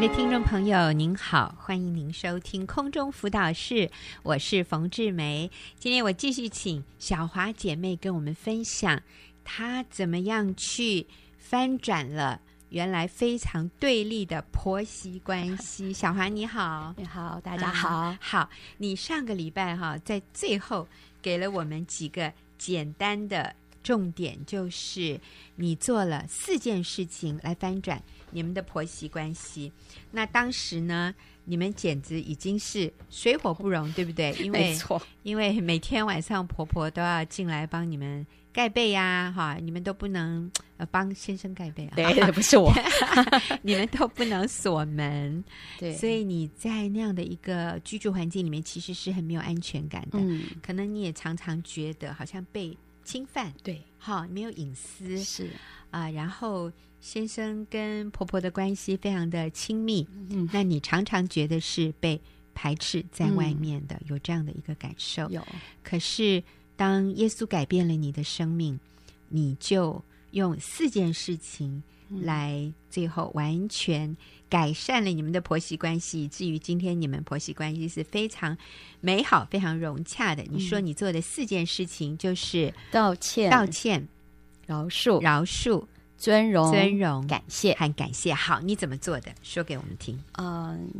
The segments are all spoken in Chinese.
的听众朋友，您好，欢迎您收听空中辅导室，我是冯志梅。今天我继续请小华姐妹跟我们分享，她怎么样去翻转了原来非常对立的婆媳关系。小华你好，你好，大家好，嗯、好。你上个礼拜哈，在最后给了我们几个简单的重点，就是你做了四件事情来翻转。你们的婆媳关系，那当时呢，你们简直已经是水火不容，对不对？因为没错，因为每天晚上婆婆都要进来帮你们盖被呀，哈，你们都不能呃帮先生盖被啊，对，不是我，你们都不能锁门，对，所以你在那样的一个居住环境里面，其实是很没有安全感的，嗯，可能你也常常觉得好像被侵犯，对，好，没有隐私，是。啊、呃，然后。先生跟婆婆的关系非常的亲密，嗯，那你常常觉得是被排斥在外面的，嗯、有这样的一个感受。有，可是当耶稣改变了你的生命，你就用四件事情来最后完全改善了你们的婆媳关系，以至于今天你们婆媳关系是非常美好、非常融洽的。你说你做的四件事情就是道歉、道歉、饶恕、饶恕。尊荣、尊荣、感谢和感谢。好，你怎么做的？说给我们听。嗯，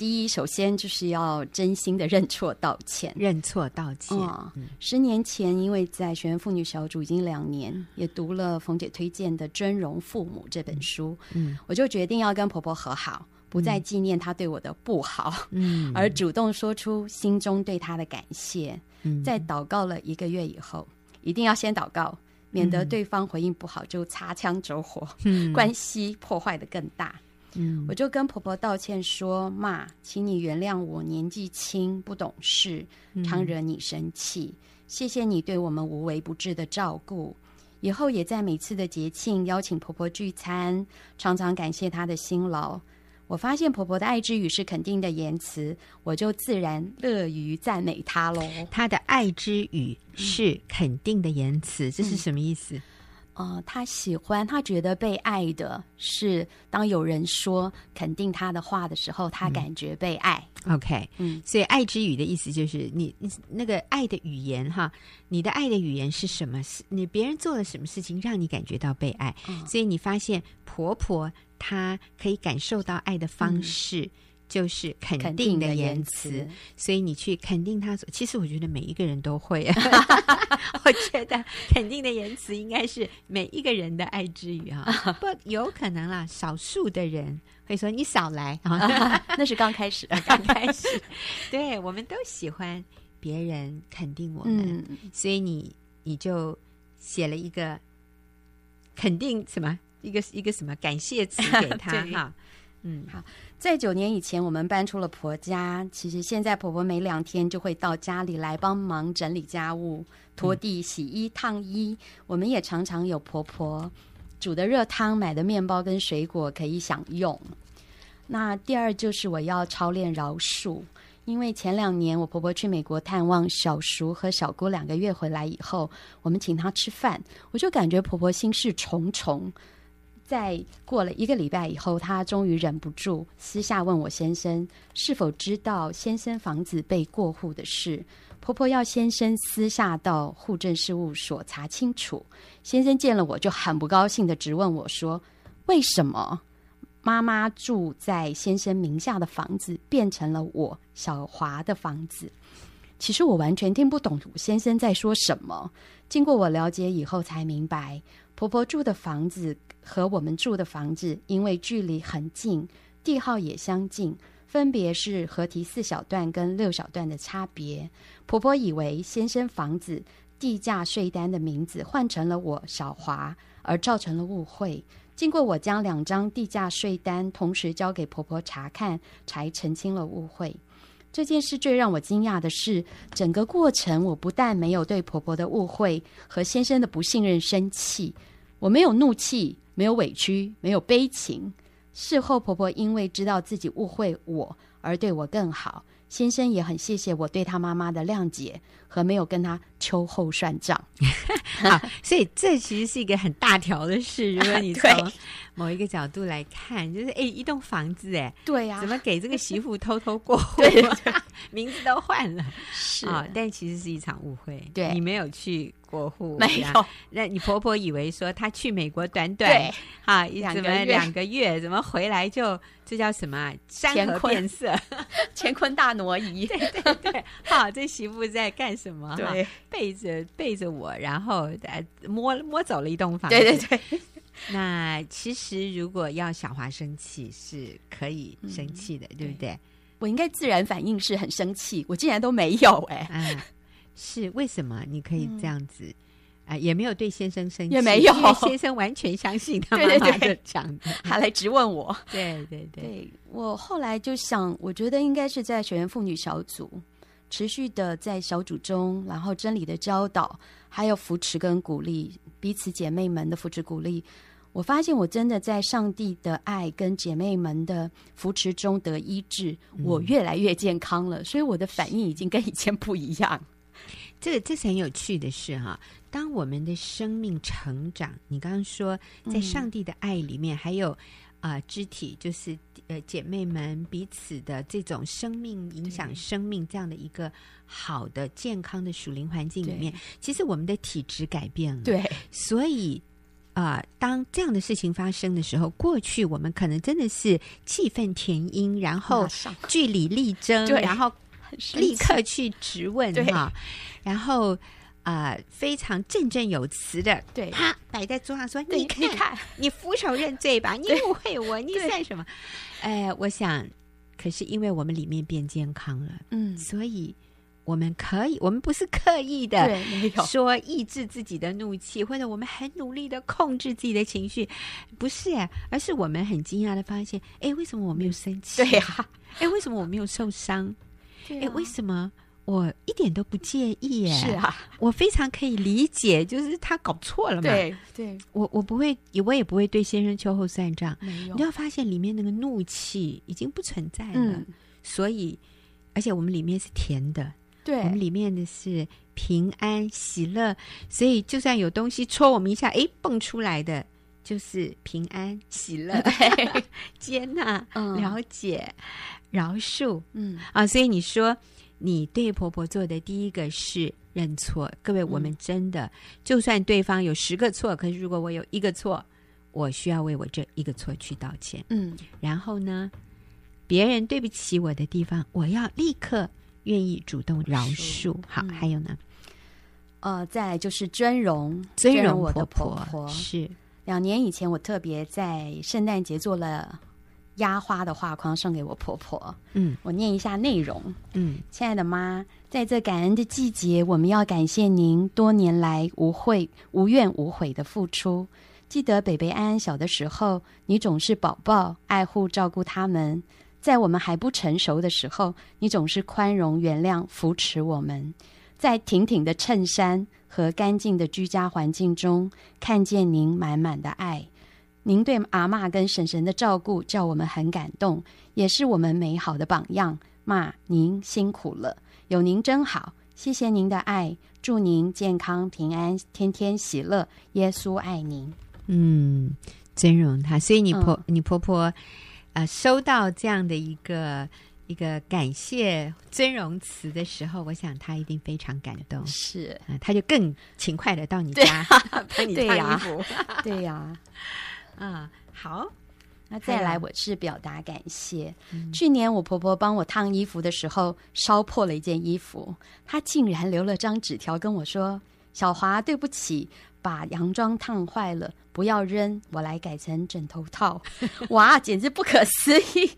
第一，首先就是要真心的认错道歉，认错道歉。嗯嗯、十年前，因为在学员妇女小组已经两年，也读了冯姐推荐的《尊荣父母》这本书，嗯，我就决定要跟婆婆和好，不再纪念她对我的不好，嗯，而主动说出心中对她的感谢。嗯，在祷告了一个月以后，一定要先祷告。免得对方回应不好就擦枪走火，嗯、关系破坏的更大。嗯，我就跟婆婆道歉说：“妈，请你原谅我年纪轻不懂事，常惹你生气。谢谢你对我们无微不至的照顾，以后也在每次的节庆邀请婆婆聚餐，常常感谢她的辛劳。”我发现婆婆的爱之语是肯定的言辞，我就自然乐于赞美她喽。她的爱之语是肯定的言辞，嗯、这是什么意思？呃，他喜欢，他觉得被爱的是当有人说肯定他的话的时候，他感觉被爱。嗯、OK，嗯，所以爱之语的意思就是你，那个爱的语言哈，你的爱的语言是什么？是你别人做了什么事情让你感觉到被爱？嗯、所以你发现婆婆。她可以感受到爱的方式，嗯、就是肯定的言辞，所以你去肯定他。其实我觉得每一个人都会，我觉得肯定的言辞应该是每一个人的爱之语啊。不有可能啦，少数的人会说你少来。啊，那是刚开始，刚开始。对，我们都喜欢别人肯定我们，嗯、所以你你就写了一个肯定什么？一个一个什么感谢词给他哈，嗯，好，在九年以前，我们搬出了婆家。其实现在婆婆每两天就会到家里来帮忙整理家务、拖地、洗衣、烫衣。我们也常常有婆婆煮的热汤、买的面包跟水果可以享用。那第二就是我要操练饶恕，因为前两年我婆婆去美国探望小叔和小姑两个月回来以后，我们请她吃饭，我就感觉婆婆心事重重。在过了一个礼拜以后，她终于忍不住私下问我先生是否知道先生房子被过户的事。婆婆要先生私下到户政事务所查清楚。先生见了我就很不高兴地直问我说：“为什么妈妈住在先生名下的房子变成了我小华的房子？”其实我完全听不懂先生在说什么。经过我了解以后，才明白婆婆住的房子。和我们住的房子因为距离很近，地号也相近，分别是河堤四小段跟六小段的差别。婆婆以为先生房子地价税单的名字换成了我小华，而造成了误会。经过我将两张地价税单同时交给婆婆查看，才澄清了误会。这件事最让我惊讶的是，整个过程我不但没有对婆婆的误会和先生的不信任生气，我没有怒气。没有委屈，没有悲情。事后，婆婆因为知道自己误会我，而对我更好，先生也很谢谢我对他妈妈的谅解和没有跟他秋后算账。好，所以这其实是一个很大条的事。如果你从某一个角度来看，就是哎，一栋房子，哎，对呀，怎么给这个媳妇偷偷过户？名字都换了，是啊，但其实是一场误会。对，你没有去。过户没有，那你婆婆以为说她去美国短短哈，怎么两个月，怎么回来就这叫什么山河变色，乾坤大挪移？对对对，好，这媳妇在干什么？对，背着背着我，然后摸摸走了一栋房。对对对。那其实如果要小华生气是可以生气的，对不对？我应该自然反应是很生气，我竟然都没有哎。是为什么你可以这样子啊、嗯呃？也没有对先生生气，也没有，因为先生完全相信他 妈妈的讲的，还来质问我。对对对，对，我后来就想，我觉得应该是在学员妇女小组持续的在小组中，然后真理的教导，还有扶持跟鼓励彼此姐妹们的扶持鼓励。我发现我真的在上帝的爱跟姐妹们的扶持中得医治，嗯、我越来越健康了。所以我的反应已经跟以前不一样。这个这是很有趣的事哈。当我们的生命成长，你刚刚说在上帝的爱里面，嗯、还有啊、呃、肢体，就是呃姐妹们彼此的这种生命影响生命这样的一个好的健康的属灵环境里面，其实我们的体质改变了。对，所以啊、呃，当这样的事情发生的时候，过去我们可能真的是气愤填膺，然后据理力争，然后。立刻去质问哈，然后啊、呃，非常振振有词的，对，啪摆在桌上说：“你看，你看，你俯首认罪吧，你误会我，你算什么？”哎，我想，可是因为我们里面变健康了，嗯，所以我们可以，我们不是刻意的说抑制自己的怒气，或者我们很努力的控制自己的情绪，不是，而是我们很惊讶的发现，哎，为什么我没有生气？对呀，哎，为什么我没有受伤？哎，为什么我一点都不介意？哎，是啊，我非常可以理解，就是他搞错了嘛。对，对我我不会，我也不会对先生秋后算账。没有，你要发现里面那个怒气已经不存在了。嗯，所以，而且我们里面是甜的，对，我们里面的是平安喜乐。所以，就算有东西戳我们一下，哎，蹦出来的就是平安喜乐，接纳、嗯、了解。饶恕，嗯啊，所以你说你对婆婆做的第一个是认错。各位，我们真的，嗯、就算对方有十个错，可是如果我有一个错，我需要为我这一个错去道歉。嗯，然后呢，别人对不起我的地方，我要立刻愿意主动饶恕。好，嗯、还有呢，呃，再来就是尊荣，尊荣我的婆婆，婆婆是两年以前，我特别在圣诞节做了。压花的画框送给我婆婆。嗯，我念一下内容。嗯，亲爱的妈，在这感恩的季节，我们要感谢您多年来无悔、无怨无悔的付出。记得北北安安小的时候，你总是宝宝、爱护、照顾他们；在我们还不成熟的时候，你总是宽容、原谅、扶持我们。在挺挺的衬衫和干净的居家环境中，看见您满满的爱。您对阿妈跟婶婶的照顾，叫我们很感动，也是我们美好的榜样。妈，您辛苦了，有您真好，谢谢您的爱，祝您健康平安，天天喜乐。耶稣爱您。嗯，尊荣他，所以你婆、嗯、你婆婆，呃，收到这样的一个一个感谢尊荣词的时候，我想她一定非常感动。是，她、呃、就更勤快的到你家帮你 烫衣服。对呀。啊，好，那再来，我是表达感谢。去年我婆婆帮我烫衣服的时候，烧破了一件衣服，她竟然留了张纸条跟我说：“小华，对不起。”把洋装烫坏了，不要扔，我来改成枕头套。哇，简直不可思议！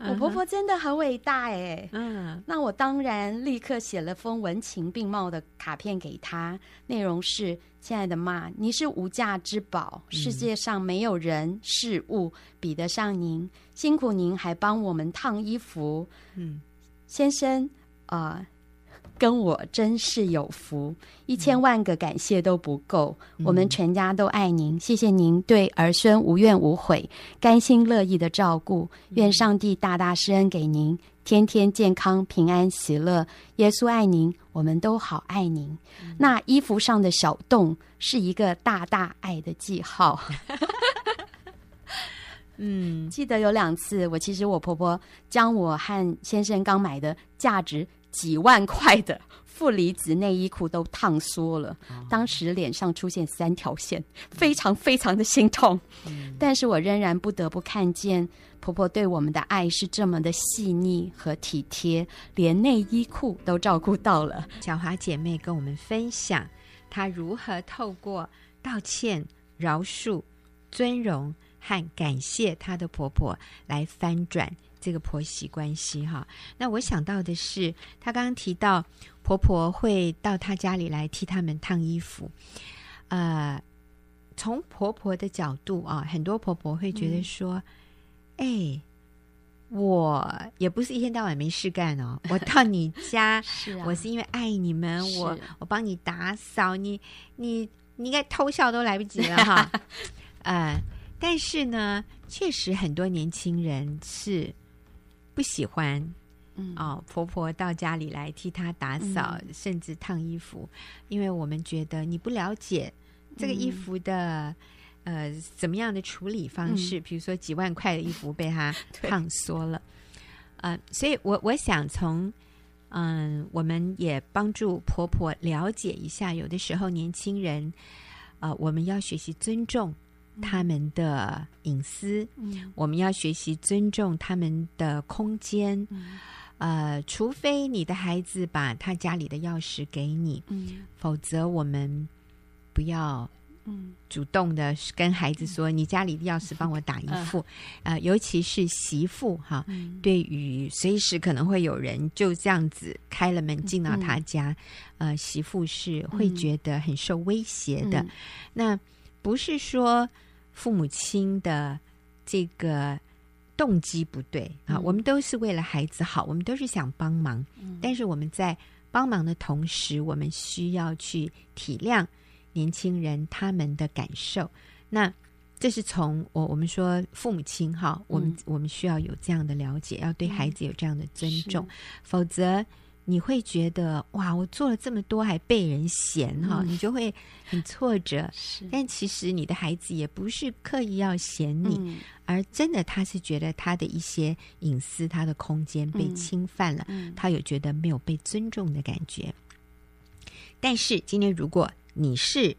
我婆婆真的很伟大哎。嗯，那我当然立刻写了封文情并茂的卡片给她，内容是：亲爱的妈，你是无价之宝，世界上没有人事物比得上您，辛苦您还帮我们烫衣服。嗯，先生啊。呃跟我真是有福，一千万个感谢都不够。嗯、我们全家都爱您，谢谢您对儿孙无怨无悔、甘心乐意的照顾。愿上帝大大施恩给您，天天健康、平安、喜乐。耶稣爱您，我们都好爱您。嗯、那衣服上的小洞是一个大大爱的记号。嗯，记得有两次，我其实我婆婆将我和先生刚买的价值几万块的负离子内衣裤都烫缩了，哦、当时脸上出现三条线，非常非常的心痛。嗯、但是我仍然不得不看见婆婆对我们的爱是这么的细腻和体贴，连内衣裤都照顾到了。小华姐妹跟我们分享，她如何透过道歉、饶恕、尊荣。和感谢她的婆婆来翻转这个婆媳关系哈。那我想到的是，她刚刚提到婆婆会到她家里来替他们烫衣服。呃，从婆婆的角度啊，很多婆婆会觉得说：“哎、嗯欸，我也不是一天到晚没事干哦，我到你家，是啊、我是因为爱你们，我我帮你打扫，你你你应该偷笑都来不及了哈。”呃。但是呢，确实很多年轻人是不喜欢，嗯。哦，婆婆到家里来替她打扫，嗯、甚至烫衣服，因为我们觉得你不了解这个衣服的、嗯、呃怎么样的处理方式，嗯、比如说几万块的衣服被她 烫缩了，对呃，所以我我想从嗯、呃，我们也帮助婆婆了解一下，有的时候年轻人啊、呃，我们要学习尊重。他们的隐私，嗯、我们要学习尊重他们的空间。嗯、呃，除非你的孩子把他家里的钥匙给你，嗯、否则我们不要主动的跟孩子说：“嗯、你家里的钥匙帮我打一副。嗯”呃，尤其是媳妇哈，嗯、对于随时可能会有人就这样子开了门进到他家，嗯、呃，媳妇是会觉得很受威胁的。嗯、那不是说父母亲的这个动机不对啊，嗯、我们都是为了孩子好，我们都是想帮忙。嗯、但是我们在帮忙的同时，我们需要去体谅年轻人他们的感受。那这是从我我们说父母亲哈，我们、嗯、我们需要有这样的了解，要对孩子有这样的尊重，嗯、否则。你会觉得哇，我做了这么多还被人嫌哈，嗯、你就会很挫折。是。但其实你的孩子也不是刻意要嫌你，嗯、而真的他是觉得他的一些隐私、他的空间被侵犯了，嗯、他有觉得没有被尊重的感觉。嗯、但是今天如果你是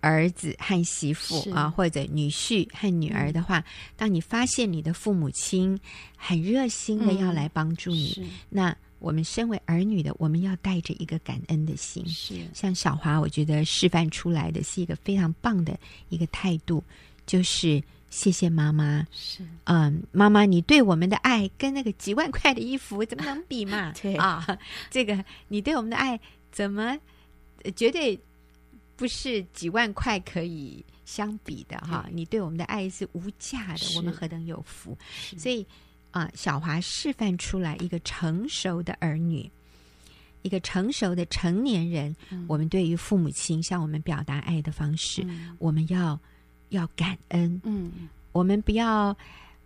儿子和媳妇啊，或者女婿和女儿的话，嗯、当你发现你的父母亲很热心的要来帮助你，嗯、那。我们身为儿女的，我们要带着一个感恩的心。是，像小华，我觉得示范出来的是一个非常棒的一个态度，就是谢谢妈妈。是，嗯，妈妈，你对我们的爱跟那个几万块的衣服怎么能比嘛？对啊，这个你对我们的爱怎么绝对不是几万块可以相比的哈？你对我们的爱是无价的，我们何等有福！所以。啊，小华示范出来一个成熟的儿女，一个成熟的成年人。嗯、我们对于父母亲向我们表达爱的方式，嗯、我们要要感恩。嗯，我们不要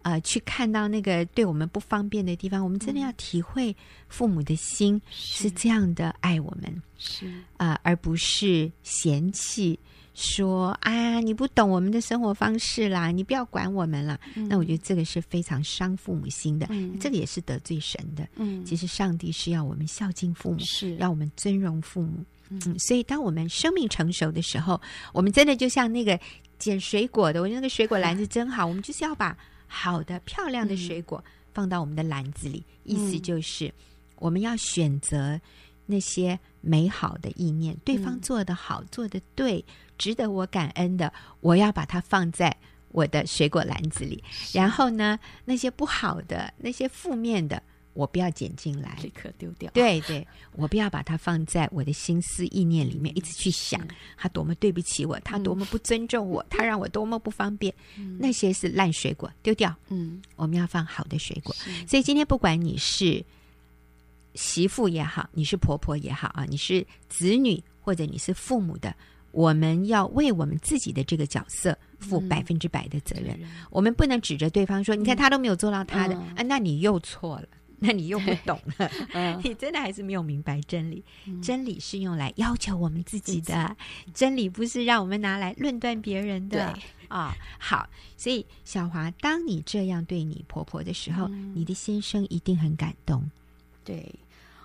呃去看到那个对我们不方便的地方，我们真的要体会父母的心是这样的爱我们，是啊、呃，而不是嫌弃。说啊，你不懂我们的生活方式啦，你不要管我们了。嗯、那我觉得这个是非常伤父母心的，嗯、这个也是得罪神的。嗯，其实上帝是要我们孝敬父母，是要我们尊荣父母。嗯，嗯，所以当我们生命成熟的时候，我们真的就像那个捡水果的，我觉得那个水果篮子真好，嗯、我们就是要把好的、漂亮的水果放到我们的篮子里。嗯、意思就是，我们要选择那些美好的意念，对方做的好，嗯、做的对。值得我感恩的，我要把它放在我的水果篮子里。然后呢，那些不好的、那些负面的，我不要捡进来，立刻丢掉。对对，我不要把它放在我的心思意念里面，一直去想他多么对不起我，他多么不尊重我，嗯、他让我多么不方便。嗯、那些是烂水果，丢掉。嗯，我们要放好的水果。所以今天不管你是媳妇也好，你是婆婆也好啊，你是子女或者你是父母的。我们要为我们自己的这个角色负百分之百的责任。嗯、我们不能指着对方说：“你看他都没有做到他的，嗯、啊，那你又错了。”那你又不懂了，嗯 你真的还是没有明白真理。嗯真理是用来要求我们自己的，真理不是让我们拿来论断别人的。对啊、好，所以小华，当你这样对你婆婆的时候，嗯你的先生一定很感动。对，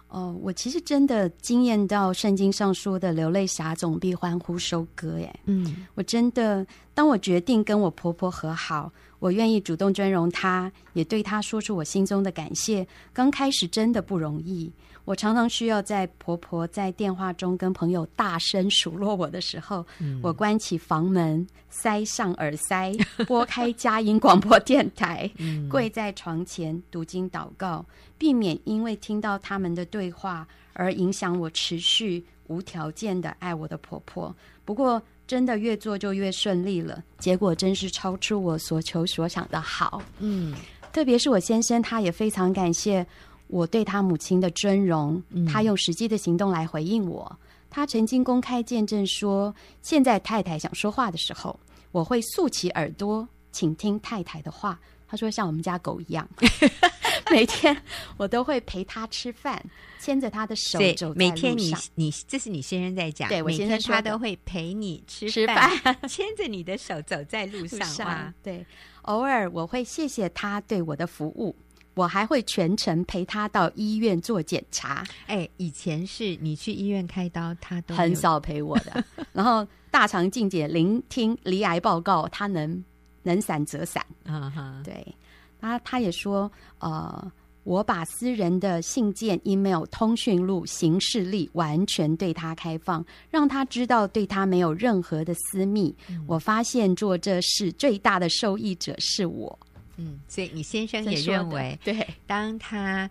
哦、我其实真的惊艳到圣经上说的“流泪撒种必欢呼收割”耶。嗯我真的，当我决定跟我婆婆和好，我愿意主动尊荣她，也对她说出我心中的感谢。刚开始真的不容易，我常常需要在婆婆在电话中跟朋友大声数落我的时候，嗯我关起房门，塞上耳塞，拨开佳音广播电台，嗯跪在床前读经祷告，避免因为听到他们的对话而影响我持续无条件的爱我的婆婆。不过，真的越做就越顺利了，结果真是超出我所求所想的好。嗯特别是我先生，他也非常感谢我对他母亲的尊荣，嗯他用实际的行动来回应我。他曾经公开见证说，现在太太想说话的时候，我会竖起耳朵请听太太的话。他说像我们家狗一样，每天我都会陪他吃饭，牵着他的手对走在每天你你这是你先生在讲，对我先生他都会陪你吃吃饭，牵着你的手走在路上上。对，偶尔我会谢谢他对我的服务，我还会全程陪他到医院做检查。哎，以前是你去医院开刀，他都很少陪我的。然后大肠镜检、聆听离癌报告，他能能闪则闪。啊哈，对，他他也说，呃，我把私人的信件、email、通讯录、行事历完全对他开放，让他知道对他没有任何的私密。嗯我发现做这事最大的受益者是我。嗯，所以你先生也认为，对当他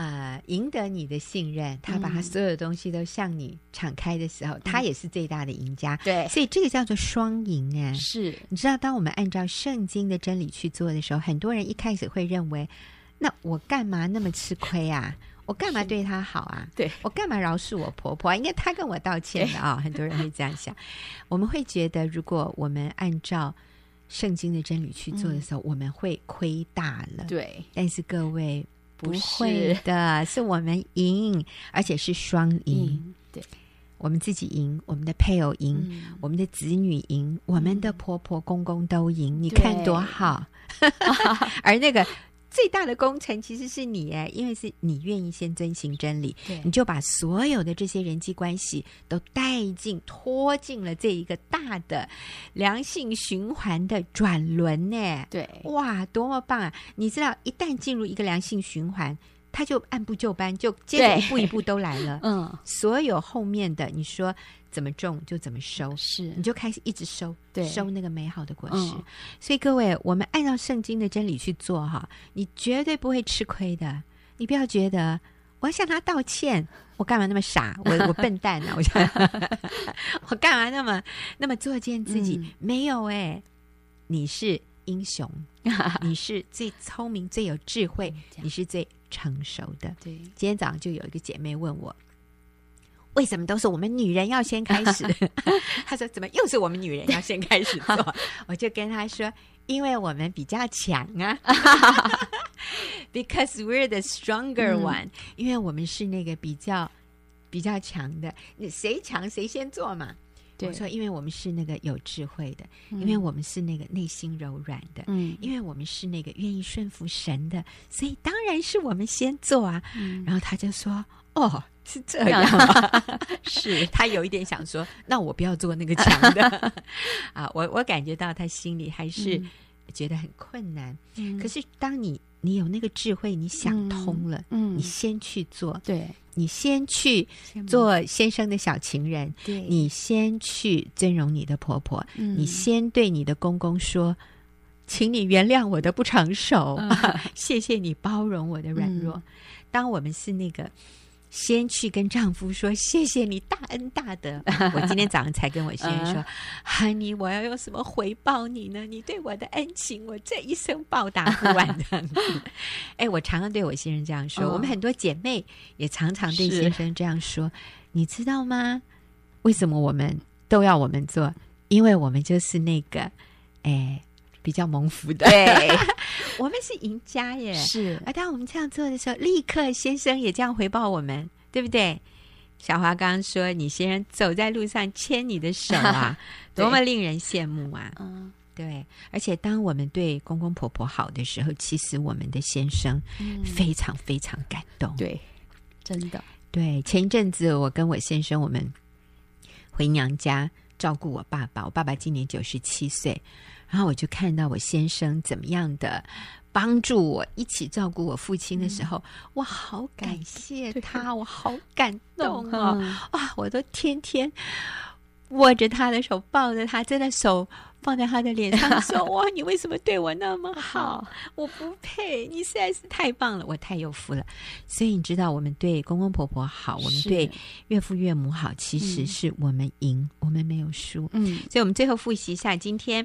呃赢得你的信任，他把他嗯所有的东西都向你敞开的时候，他也是最大的赢家。对所以这个叫做双赢啊。是你知道，当我们按照圣经的真理去做的时候，很多人一开始会认为，那我干嘛那么吃亏啊？我干嘛对他好啊？对我干嘛饶恕我婆婆？应该他跟我道歉的啊、很多人会这样想。我们会觉得，如果我们按照圣经的真理去做的时候，我们会亏大了。对，但是各位不不会是的，是我们赢，而且是双赢。嗯，对，我们自己赢，我们的配偶赢，嗯我们的子女赢，我们的婆婆公公都赢。你看多好！而那个最大的功臣其实是你哎，因为是你愿意先遵循真理，对你就把所有的这些人际关系都带进、拖进了这一个大的良性循环的转轮呢。对，哇，多么棒啊！你知道，一旦进入一个良性循环，他就按部就班，就接着一步一步都来了。嗯，所有后面的，你说怎么种就怎么收，是你就开始一直收，对收那个美好的果实。嗯所以各位，我们按照圣经的真理去做哈，你绝对不会吃亏的。你不要觉得我要向他道歉，我干嘛那么傻？我 我笨蛋啊！我想 我干嘛那么那么作践自己？嗯没有哎、你是英雄，你是最聪明、最有智慧，你是最成熟的。对，今天早上就有一个姐妹问我，为什么都是我们女人要先开始？他说怎么又是我们女人要先开始做？我就跟他说，因为我们比较强啊，because we're the stronger 嗯 one，、因为我们是那个比较比较强的，你谁强谁先做嘛。我说，因为我们是那个有智慧的，嗯因为我们是那个内心柔软的，嗯，因为我们是那个愿意顺服神的，所以当然是我们先做啊。嗯然后他就说：“哦，是这样。啊。是。他有一点想说：“那我不要做那个强的。啊。我”我感觉到他心里还是嗯。觉得很困难。嗯。可是当你你有那个智慧，你想通了，嗯，你先去做，对，你先去做先生的小情人，对。你先去尊荣你的婆婆，嗯。你先对你的公公说。请你原谅我的不成熟，嗯。谢谢你包容我的软弱。嗯。当我们是那个先去跟丈夫说谢谢你大恩大德，我今天早上才跟我先生说，Honey，我要用什么回报你呢？你对我的恩情，我这一生报答不完的。哎，我常常对我先生这样说，嗯我们很多姐妹也常常对先生这样说，你知道吗？为什么我们都要我们做？因为我们就是那个，哎。比较蒙福的。对，我们是赢家耶。是，而当我们这样做的时候，立刻先生也这样回报我们，对不对？小华刚刚说，你先生走在路上牵你的手啊，多么令人羡慕啊！嗯，对。而且当我们对公公婆婆好的时候，其实我们的先生非常非常感动。对，真的。对，前一阵子我跟我先生，我们回娘家照顾我爸爸。我爸爸今年九十七岁，然后我就看到我先生怎么样的帮助我一起照顾我父亲的时候，嗯、哇，好感谢他，我好感动哦！嗯、哇，我都天天握着他的手，抱着他，真的手。放在他的脸上说：“哇，你为什么对我那么好？我不配，你实在是太棒了，我太有福了。所以你知道，我们对公公婆婆好，我们对岳父岳母好，其实是我们赢，嗯、我们没有输。嗯，所以我们最后复习一下，今天，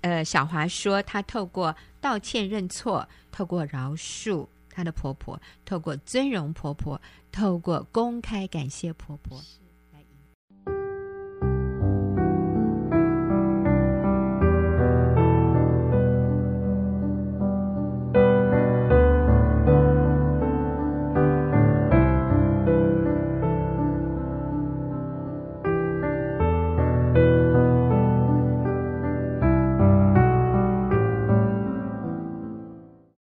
呃，小华说，她透过道歉认错，透过饶恕她的婆婆，透过尊荣婆婆，透过公开感谢婆婆。是